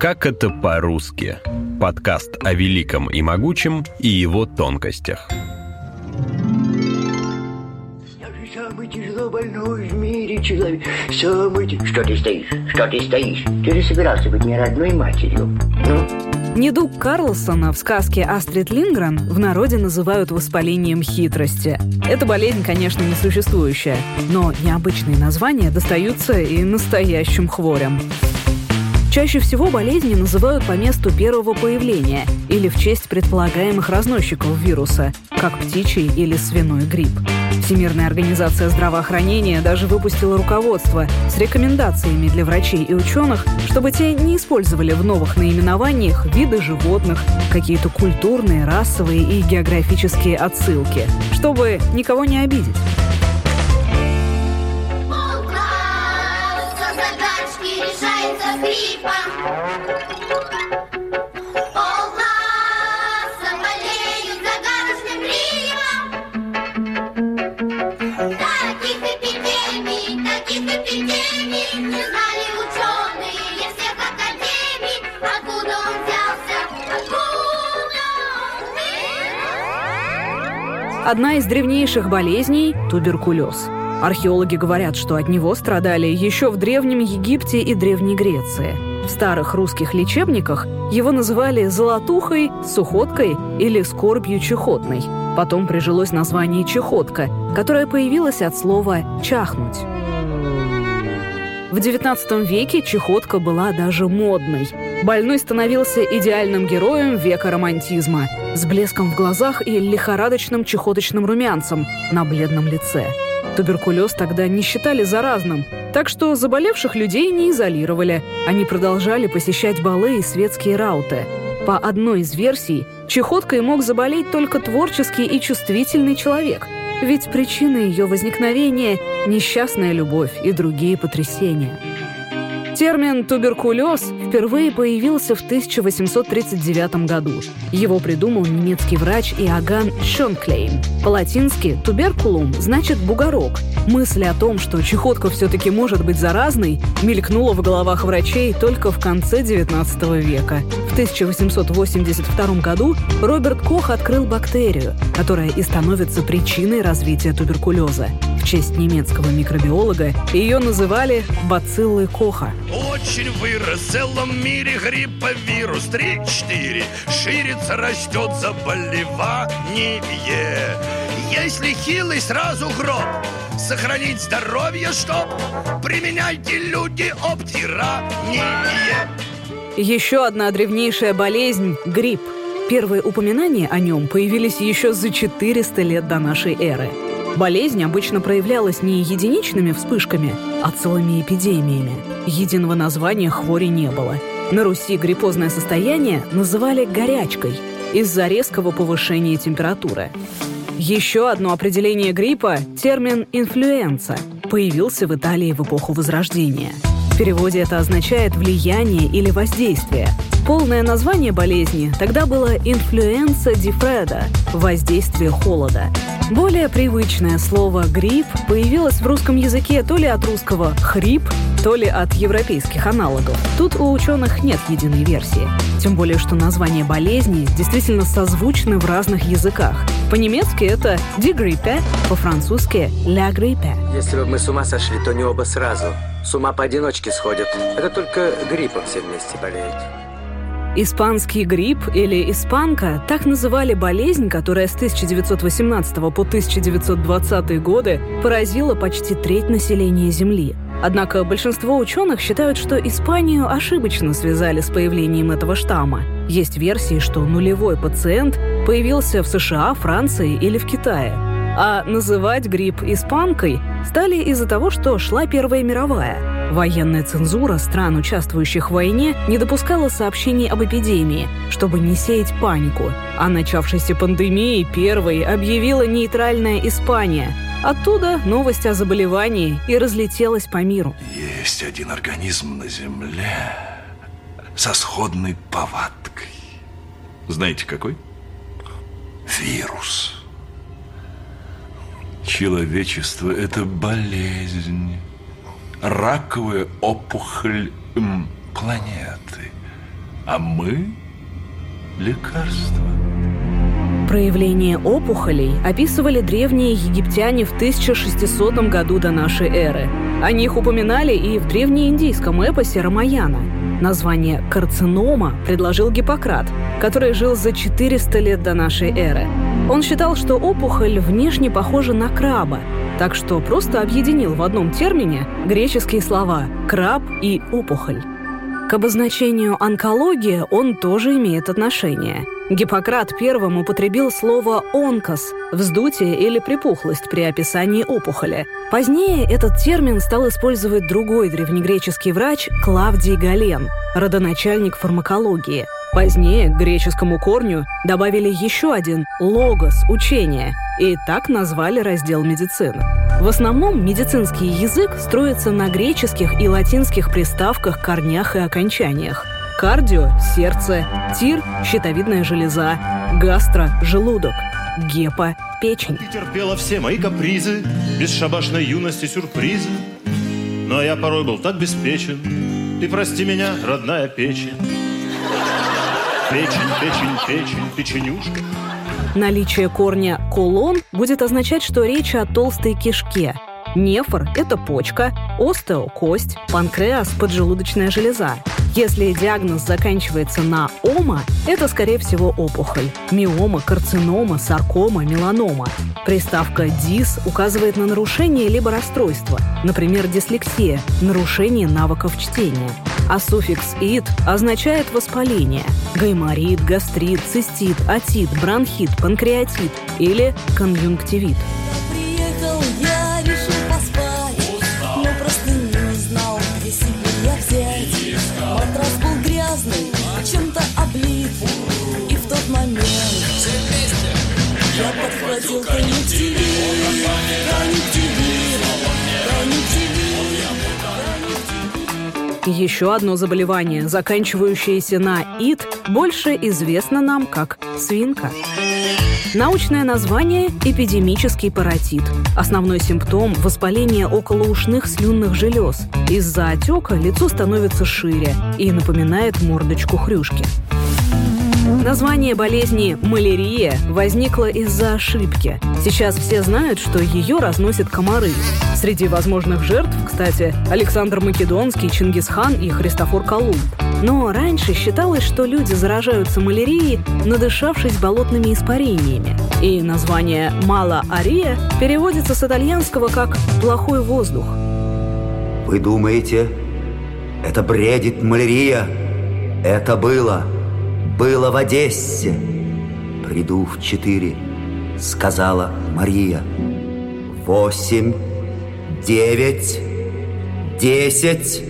Как это по-русски? Подкаст о великом и могучем и его тонкостях. Самый тяжело больной в мире человек. Самый... Что ты стоишь? Что ты стоишь? Ты же собирался быть мне родной матерью. Ну, Недуг Карлсона в сказке «Астрид Лингрен» в народе называют воспалением хитрости. Эта болезнь, конечно, несуществующая, но необычные названия достаются и настоящим хворям. Чаще всего болезни называют по месту первого появления или в честь предполагаемых разносчиков вируса, как птичий или свиной грипп. Всемирная организация здравоохранения даже выпустила руководство с рекомендациями для врачей и ученых, чтобы те не использовали в новых наименованиях виды животных, какие-то культурные, расовые и географические отсылки, чтобы никого не обидеть. Задачки решается гриппом. Полкласса болеют загадочным гриппом. Таких эпидемий, таких эпидемий не знали ученые всех академий. Откуда он взялся? Откуда? Одна из древнейших болезней – туберкулез. Археологи говорят, что от него страдали еще в Древнем Египте и Древней Греции. В старых русских лечебниках его называли золотухой, сухоткой или скорбью чехотной. Потом прижилось название чехотка, которое появилось от слова «чахнуть». В XIX веке чехотка была даже модной. Больной становился идеальным героем века романтизма, с блеском в глазах и лихорадочным чехоточным румянцем на бледном лице. Туберкулез тогда не считали заразным, так что заболевших людей не изолировали. Они продолжали посещать балы и светские рауты. По одной из версий, чехоткой мог заболеть только творческий и чувствительный человек, ведь причина ее возникновения – несчастная любовь и другие потрясения. Термин «туберкулез» впервые появился в 1839 году. Его придумал немецкий врач Иоганн Шонклейн. По-латински «туберкулум» значит «бугорок». Мысль о том, что чехотка все-таки может быть заразной, мелькнула в головах врачей только в конце 19 века. В 1882 году Роберт Кох открыл бактерию, которая и становится причиной развития туберкулеза. В честь немецкого микробиолога ее называли «бациллы Коха». Очень вырос в целом мире грипповирус 3-4 Ширится, растет заболевание Если хилый, сразу гроб Сохранить здоровье, чтоб Применяйте люди обтирание Еще одна древнейшая болезнь – грипп. Первые упоминания о нем появились еще за 400 лет до нашей эры. Болезнь обычно проявлялась не единичными вспышками, а целыми эпидемиями. Единого названия хвори не было. На Руси гриппозное состояние называли горячкой из-за резкого повышения температуры. Еще одно определение гриппа – термин «инфлюэнца» появился в Италии в эпоху Возрождения. В переводе это означает «влияние» или «воздействие». Полное название болезни тогда было «influenza di freddo» – «воздействие холода». Более привычное слово «грипп» появилось в русском языке то ли от русского «хрип», то ли от европейских аналогов. Тут у ученых нет единой версии. Тем более, что названия болезни действительно созвучны в разных языках. По-немецки это «die Grippe», по-французски «la grippe». Если бы мы с ума сошли, то не оба сразу. С ума поодиночке сходят. Это только гриппом все вместе болеют. Испанский грипп или испанка – так называли болезнь, которая с 1918 по 1920 годы поразила почти треть населения Земли. Однако большинство ученых считают, что Испанию ошибочно связали с появлением этого штамма. Есть версии, что нулевой пациент появился в США, Франции или в Китае. А называть грипп испанкой стали из-за того, что шла Первая мировая. Военная цензура стран, участвующих в войне, не допускала сообщений об эпидемии, чтобы не сеять панику. О начавшейся пандемии первой объявила нейтральная Испания. Оттуда новость о заболевании и разлетелась по миру. Есть один организм на Земле со сходной повадкой. Знаете какой? Вирус. Человечество – это болезнь, раковая опухоль планеты. а мы — лекарство. Проявление опухолей описывали древние египтяне в 1600 году до нашей эры. О них упоминали и в древнеиндийском эпосе Рамаяна. Название «карцинома» предложил Гиппократ, который жил за 400 лет до нашей эры. Он считал, что опухоль внешне похожа на краба, так что просто объединил в одном термине греческие слова «краб» и «опухоль». К обозначению онкология он тоже имеет отношение. Гиппократ первым употребил слово «онкос» – вздутие или припухлость при описании опухоли. Позднее этот термин стал использовать другой древнегреческий врач Клавдий Гален, родоначальник фармакологии – Позднее к греческому корню добавили еще один – логос – учение, и так назвали раздел медицины. В основном медицинский язык строится на греческих и латинских приставках, корнях и окончаниях. Кардио – сердце, тир – щитовидная железа, гастро – желудок, гепа – печень. Ты терпела все мои капризы, бесшабашной юности сюрпризы. Но я порой был так беспечен, ты прости меня, родная печень. Печень, печень, печень, печенюшка. Наличие корня «колон» будет означать, что речь о толстой кишке. Нефр – это почка, остео – кость, панкреас – поджелудочная железа. Если диагноз заканчивается на «ома», это, скорее всего, опухоль. Миома, карцинома, саркома, меланома. Приставка «дис» указывает на нарушение либо расстройство, например, дислексия – нарушение навыков чтения. А суффикс «ит» означает воспаление – гайморит, гастрит, цистит, отит, бронхит, панкреатит или конъюнктивит. Еще одно заболевание, заканчивающееся на «ит», больше известно нам как свинка. Научное название – эпидемический паротит. Основной симптом – воспаление околоушных слюнных желез. Из-за отека лицо становится шире и напоминает мордочку хрюшки. Название болезни малярия возникло из-за ошибки. Сейчас все знают, что ее разносят комары. Среди возможных жертв, кстати, Александр Македонский, Чингисхан и Христофор Колумб. Но раньше считалось, что люди заражаются малярией, надышавшись болотными испарениями. И название «мала-ария» переводится с итальянского как «плохой воздух». Вы думаете, это бредит малярия? Это было. Было в Одессе. Приду в четыре, сказала Мария. Восемь, девять, десять.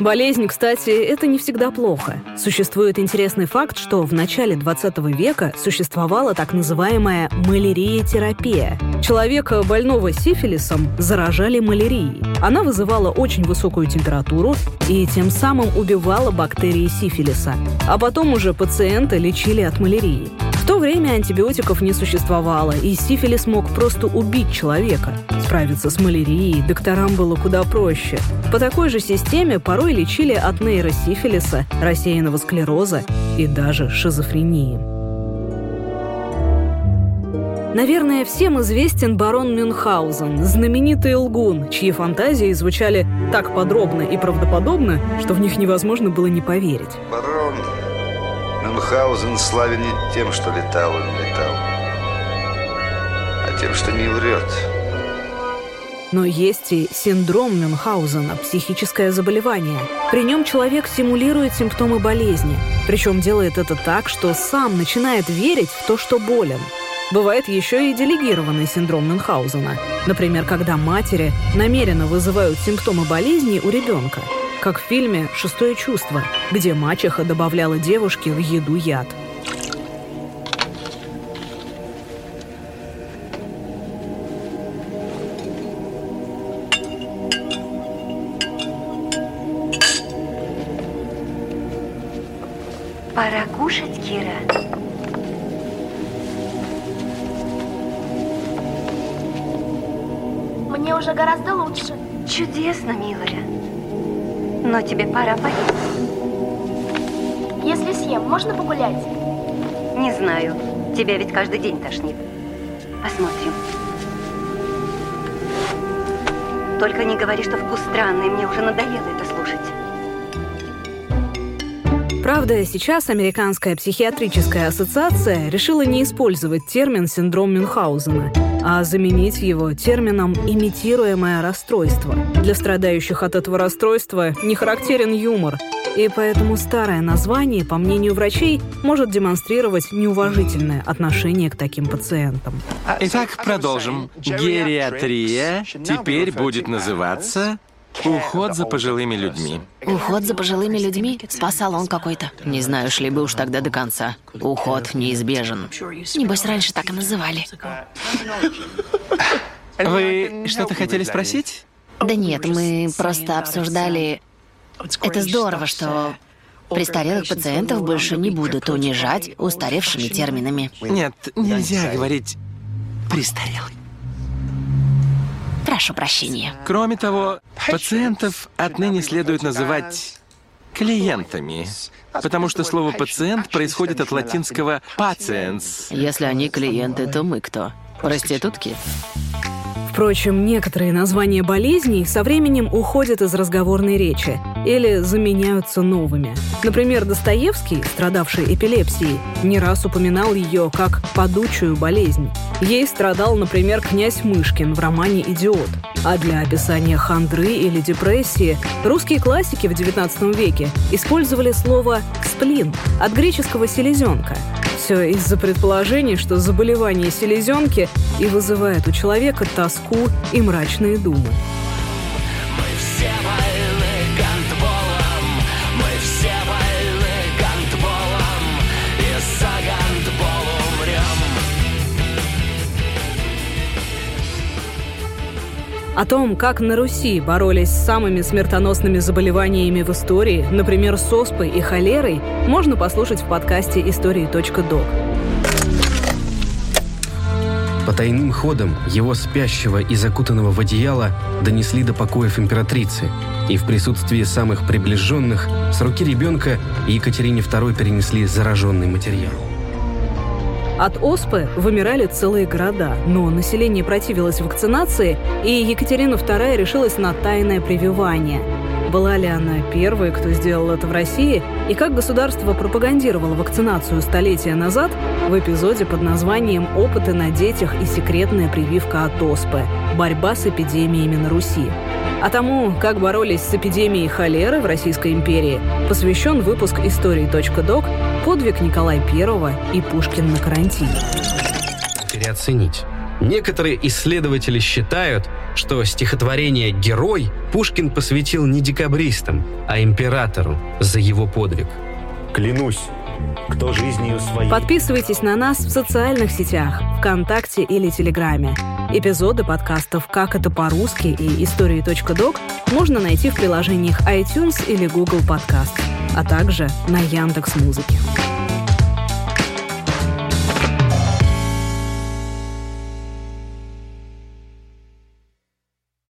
Болезнь, кстати, это не всегда плохо. Существует интересный факт, что в начале 20 века существовала так называемая малярия-терапия. Человека, больного сифилисом, заражали малярией. Она вызывала очень высокую температуру и тем самым убивала бактерии сифилиса. А потом уже пациента лечили от малярии. В то время антибиотиков не существовало, и сифилис мог просто убить человека. Справиться с малярией докторам было куда проще. По такой же системе порой лечили от нейросифилиса, рассеянного склероза и даже шизофрении. Наверное, всем известен барон Мюнхгаузен, знаменитый лгун, чьи фантазии звучали так подробно и правдоподобно, что в них невозможно было не поверить. Барон Мюнхгаузен славен не тем, что летал он летал, а тем, что не врет. Но есть и синдром Мюнхгаузена, психическое заболевание. При нем человек симулирует симптомы болезни, причем делает это так, что сам начинает верить в то, что болен. Бывает еще и делегированный синдром Мюнхгаузена. Например, когда матери намеренно вызывают симптомы болезни у ребенка. Как в фильме «Шестое чувство», где мачеха добавляла девушке в еду яд. Уже гораздо лучше. Чудесно, милая. Но тебе пора поесть. Если съем, можно погулять? Не знаю. Тебя ведь каждый день тошнит. Посмотрим. Только не говори, что вкус странный. Мне уже надоело это слушать. Правда, сейчас Американская психиатрическая ассоциация решила не использовать термин «синдром Мюнхгаузена», а заменить его термином «имитируемое расстройство». Для страдающих от этого расстройства не характерен юмор, и поэтому старое название, по мнению врачей, может демонстрировать неуважительное отношение к таким пациентам. Итак, продолжим. Гериатрия теперь будет называться уход за пожилыми людьми. Уход за пожилыми людьми? Спа-салон какой-то. Не знаю, шли бы уж тогда до конца. Уход неизбежен. Небось, раньше так и называли. Вы что-то хотели спросить? Да нет, мы просто обсуждали... Это здорово, что престарелых пациентов больше не будут унижать устаревшими терминами. Нет, нельзя говорить престарелый. Прошу прощения. Кроме того, пациентов отныне следует называть клиентами, потому что слово «пациент» происходит от латинского «patiens». Если они клиенты, то мы кто? Проститутки? Впрочем, некоторые названия болезней со временем уходят из разговорной речи или заменяются новыми. Например, Достоевский, страдавший эпилепсией, не раз упоминал ее как «падучую болезнь». Ей страдал, например, князь Мышкин в романе «Идиот». А для описания хандры или депрессии русские классики в XIX веке использовали слово «сплин» от греческого «селезенка». Все из-за предположений, что заболевание селезенки и вызывает у человека тоску и мрачные думы. О том, как на Руси боролись с самыми смертоносными заболеваниями в истории, например, с оспой и холерой, можно послушать в подкасте «Истории.док». По тайным ходам его спящего и закутанного в одеяло донесли до покоев императрицы, и в присутствии самых приближенных с руки ребенка Екатерине II перенесли зараженный материал. От оспы вымирали целые города, но население противилось вакцинации, и Екатерина II решилась на тайное прививание. Была ли она первой, кто сделал это в России, и как государство пропагандировало вакцинацию столетия назад, в эпизоде под названием «Опыты на детях и секретная прививка от оспы. Борьба с эпидемиями на Руси». А тому, как боролись с эпидемией холеры в Российской империи, посвящен выпуск истории.док «Подвиг Николая I и Пушкин на карантине». Переоценить. Некоторые исследователи считают, что стихотворение «Герой» Пушкин посвятил не декабристам, а императору за его подвиг. Клянусь, кто жизнью своей... Подписывайтесь на нас в социальных сетях, ВКонтакте или Телеграме. Эпизоды подкастов «Как это по-русски» и «Истории.док» можно найти в приложениях iTunes или Google Podcast, а также на Яндекс.Музыке. Музыке.